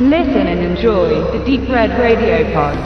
Listen and enjoy the Deep Red Radio Pod.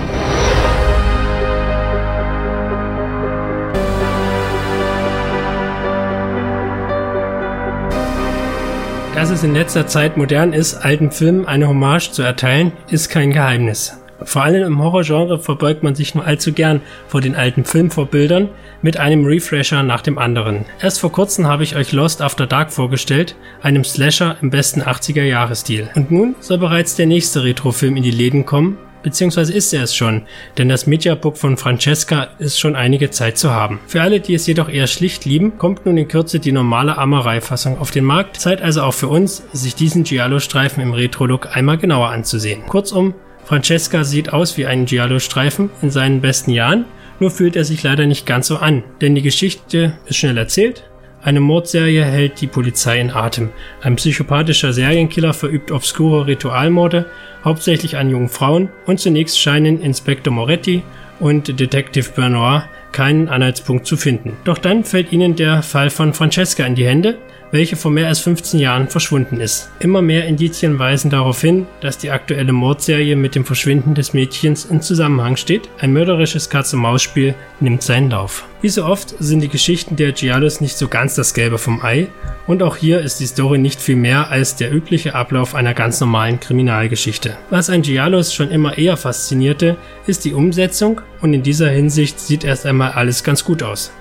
Dass es in letzter Zeit modern ist, alten Filmen eine Hommage zu erteilen, ist kein Geheimnis. Vor allem im Horrorgenre verbeugt man sich nur allzu gern vor den alten Filmvorbildern mit einem Refresher nach dem anderen. Erst vor kurzem habe ich euch Lost After Dark vorgestellt, einem Slasher im besten 80er Jahre Stil. Und nun soll bereits der nächste Retrofilm in die Läden kommen, beziehungsweise ist er es schon, denn das Mediabook von Francesca ist schon einige Zeit zu haben. Für alle, die es jedoch eher schlicht lieben, kommt nun in Kürze die normale Amarei-Fassung auf den Markt. Zeit also auch für uns, sich diesen Giallo-Streifen im Retro-Look einmal genauer anzusehen. Kurzum, Francesca sieht aus wie ein Giallo-Streifen in seinen besten Jahren, nur fühlt er sich leider nicht ganz so an, denn die Geschichte ist schnell erzählt. Eine Mordserie hält die Polizei in Atem. Ein psychopathischer Serienkiller verübt obskure Ritualmorde, hauptsächlich an jungen Frauen, und zunächst scheinen Inspektor Moretti und Detective Benoit keinen Anhaltspunkt zu finden. Doch dann fällt ihnen der Fall von Francesca in die Hände, welche vor mehr als 15 Jahren verschwunden ist. Immer mehr Indizien weisen darauf hin, dass die aktuelle Mordserie mit dem Verschwinden des Mädchens in Zusammenhang steht. Ein mörderisches Katz-und-Maus-Spiel nimmt seinen Lauf. Wie so oft sind die Geschichten der Giallos nicht so ganz das Gelbe vom Ei und auch hier ist die Story nicht viel mehr als der übliche Ablauf einer ganz normalen Kriminalgeschichte. Was ein Giallos schon immer eher faszinierte, ist die Umsetzung und in dieser Hinsicht sieht erst einmal alles ganz gut aus.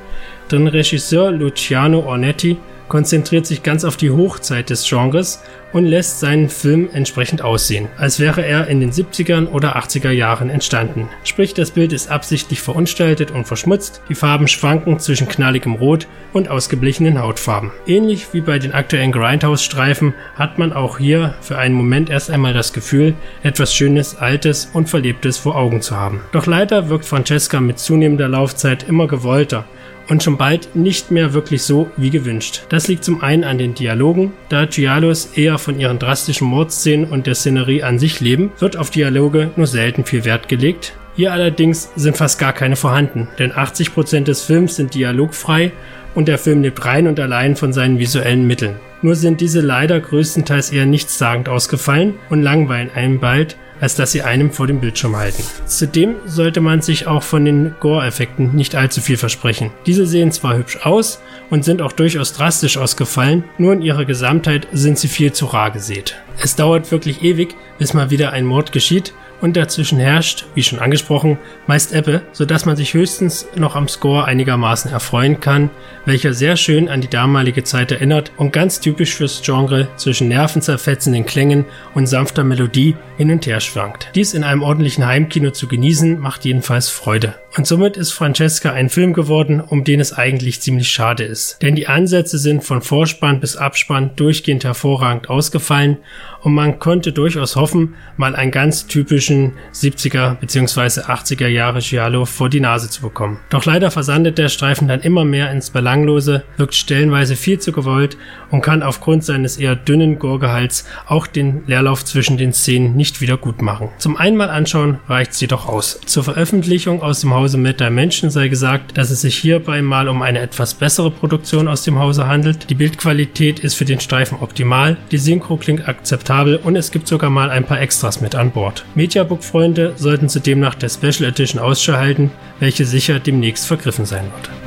Drin Regisseur Luciano Ornetti konzentriert sich ganz auf die Hochzeit des Genres und lässt seinen Film entsprechend aussehen, als wäre er in den 70ern oder 80er Jahren entstanden. Sprich, das Bild ist absichtlich verunstaltet und verschmutzt, die Farben schwanken zwischen knalligem Rot und ausgeblichenen Hautfarben. Ähnlich wie bei den aktuellen Grindhouse-Streifen hat man auch hier für einen Moment erst einmal das Gefühl, etwas Schönes, Altes und Verlebtes vor Augen zu haben. Doch leider wirkt Francesca mit zunehmender Laufzeit immer gewollter und schon bald nicht mehr wirklich so wie gewünscht. Das liegt zum einen an den Dialogen, da Giallos eher von ihren drastischen Mordszenen und der Szenerie an sich leben, wird auf Dialoge nur selten viel Wert gelegt. Hier allerdings sind fast gar keine vorhanden, denn 80% des Films sind dialogfrei und der Film lebt rein und allein von seinen visuellen Mitteln. Nur sind diese leider größtenteils eher nichtssagend ausgefallen und langweilen einem bald, als dass sie einem vor dem Bildschirm halten. Zudem sollte man sich auch von den Gore-Effekten nicht allzu viel versprechen. Diese sehen zwar hübsch aus und sind auch durchaus drastisch ausgefallen, nur in ihrer Gesamtheit sind sie viel zu rar gesät. Es dauert wirklich ewig, bis mal wieder ein Mord geschieht und dazwischen herrscht, wie schon angesprochen, meist Ebbe, sodass man sich höchstens noch am Score einigermaßen erfreuen kann, welcher sehr schön an die damalige Zeit erinnert und ganz typisch fürs Genre zwischen nervenzerfetzenden Klängen und sanfter Melodie hin und her schwankt. Dies in einem ordentlichen Heimkino zu genießen, macht jedenfalls Freude. Und somit ist Francesca ein Film geworden, um den es eigentlich ziemlich schade ist. Denn die Ansätze sind von Vorspann bis Abspann durchgehend hervorragend ausgefallen und man konnte durchaus hoffen, mal einen ganz typischen 70er bzw. 80er Jahre Giallo vor die Nase zu bekommen. Doch leider versandet der Streifen dann immer mehr ins Belanglose, wirkt stellenweise viel zu gewollt und kann aufgrund seines eher dünnen Gorgehalts auch den Leerlauf zwischen den Szenen nicht wieder gut machen. Zum einmal anschauen reicht sie doch aus. Zur Veröffentlichung aus dem Hause Meta Menschen sei gesagt, dass es sich hierbei mal um eine etwas bessere Produktion aus dem Hause handelt. Die Bildqualität ist für den Streifen optimal, die Synchro klingt akzeptabel und es gibt sogar mal ein paar Extras mit an Bord. Mediabook-Freunde sollten zudem nach der Special Edition Ausschau halten, welche sicher demnächst vergriffen sein wird.